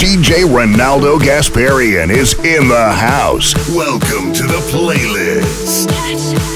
DJ Ronaldo Gasparian is in the house. Welcome to the playlist.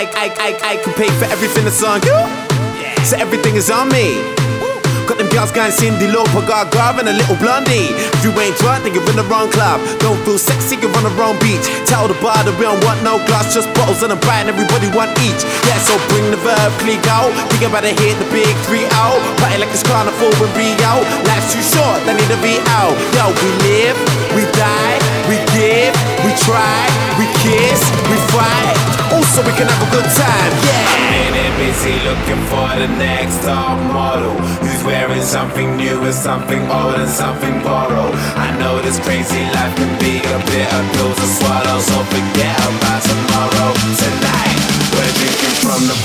I, I, I, I, can pay for everything that's on you. So everything is on me. Got them girls going Cyndi Lauper, Gaga, and a little blondie. If you ain't drunk, then you're in the wrong club. Don't feel sexy, you're on the wrong beach. Tell the bar that we don't want no glass, just bottles and a bite, and everybody want each. Yeah, so bring the verb, click out. Think about to hit the big 3 out. Party like it's carnival in Rio. Life's too short, they need to be out. Yo, we live, we die, we give, we try, we kiss, we fight. Also, we can have a good time, yeah. I'm in it busy looking for the next top model who's wearing something new and something old and something borrowed. I know this crazy life can be a bitter pill to swallow, so forget about tomorrow. Tonight, we're drinking from the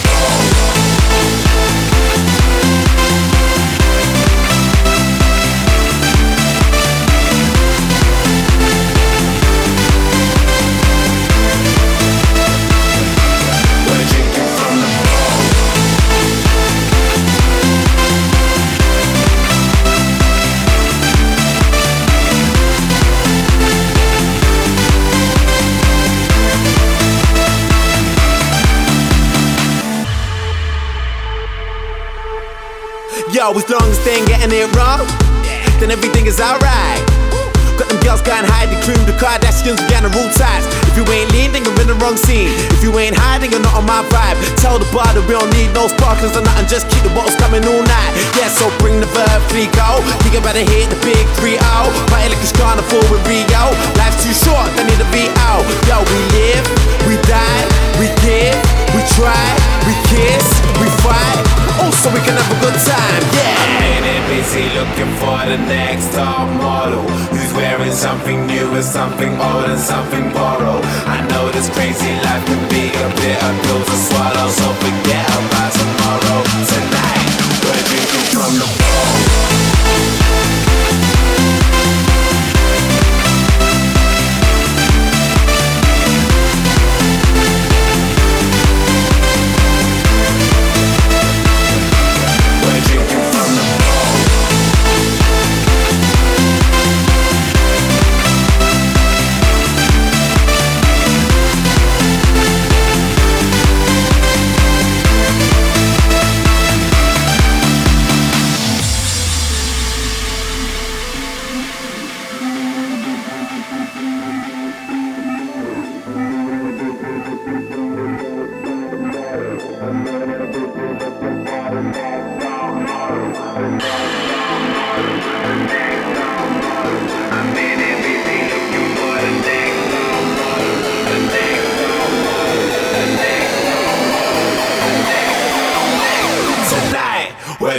Yo, as long as they ain't getting it wrong, then everything is alright. Got them girls going Heidi Klum, the Kardashians, got the rule ties. If you ain't lean, then you're in the wrong scene. If you ain't hiding, you're not on my vibe. Tell the bar that we don't need no sparklers or nothing, just keep the bottles coming all night. Yeah, so bring the verb, freak out. Think about to hit the big 3 out. Party like it's carnival in Rio. Life's too short, they need to be out. Yo, we live, we die, we give, we try, we kiss, we fight. Also, we can have a good time, yeah. I'm it busy looking for the next top model who's wearing something new and something old and something borrowed. I know this crazy life can be a bitter pill to swallow, so forget about tomorrow. Tonight, we're drinking from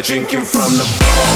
drinking from the bowl.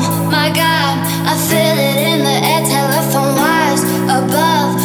Oh my God, I feel it in the air, telephone wires above.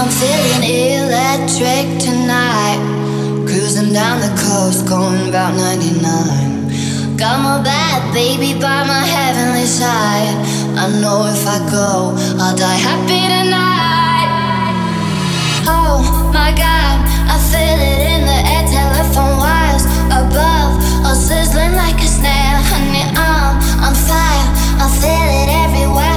I'm feeling electric tonight. Cruising down the coast, going about 99. Got my bad baby by my heavenly side. I know if I go, I'll die happy tonight. Oh my god, I feel it in the air, telephone wires above, all sizzling like a snare. Honey, I'm on fire, I feel it everywhere.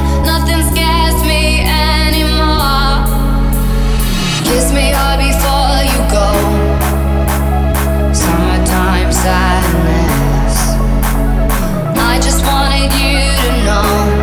Sadness. I just wanted you to know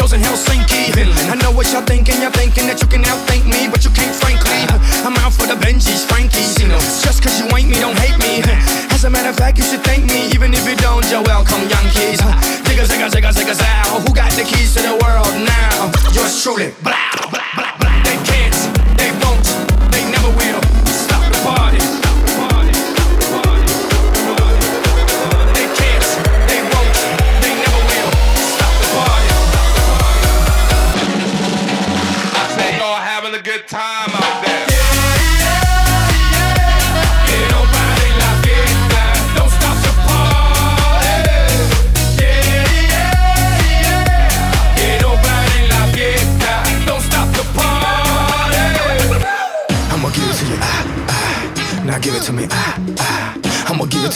shows in Helsinki. I know what y'all thinking, y'all thinking that you can outthink me, but you can't, frankly. I'm out for the Benji's, Frankies. Just cause you ain't me, don't hate me. As a matter of fact, you should thank me, even if you don't, you're welcome, Yankees. Digga, zigga, zigga, zigga, zow. Who got the keys to the world now? Yours truly, blah.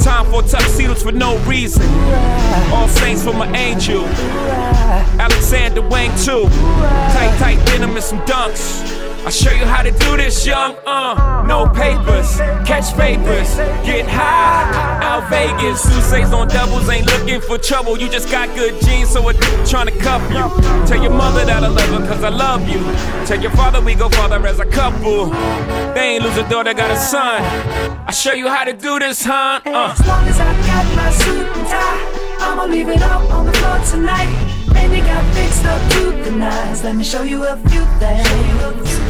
Time for tuxedos for no reason. All saints for my angel. Alexander Wang too. Tight, tight denim and some dunks. I'll show you how to do this, young. Uh, no papers, catch papers, get high. Out Vegas, Sousa's on doubles, ain't looking for trouble. You just got good genes, so a trying to cuff you. Tell your mother that I love her, cause I love you. Tell your father we go father as a couple. They ain't lose a daughter, got a son. I'll show you how to do this, huh? Uh. As long as I got my suit and tie, I'ma leave it all on the floor tonight. And you got fixed up to the nines. Let me show you a few things.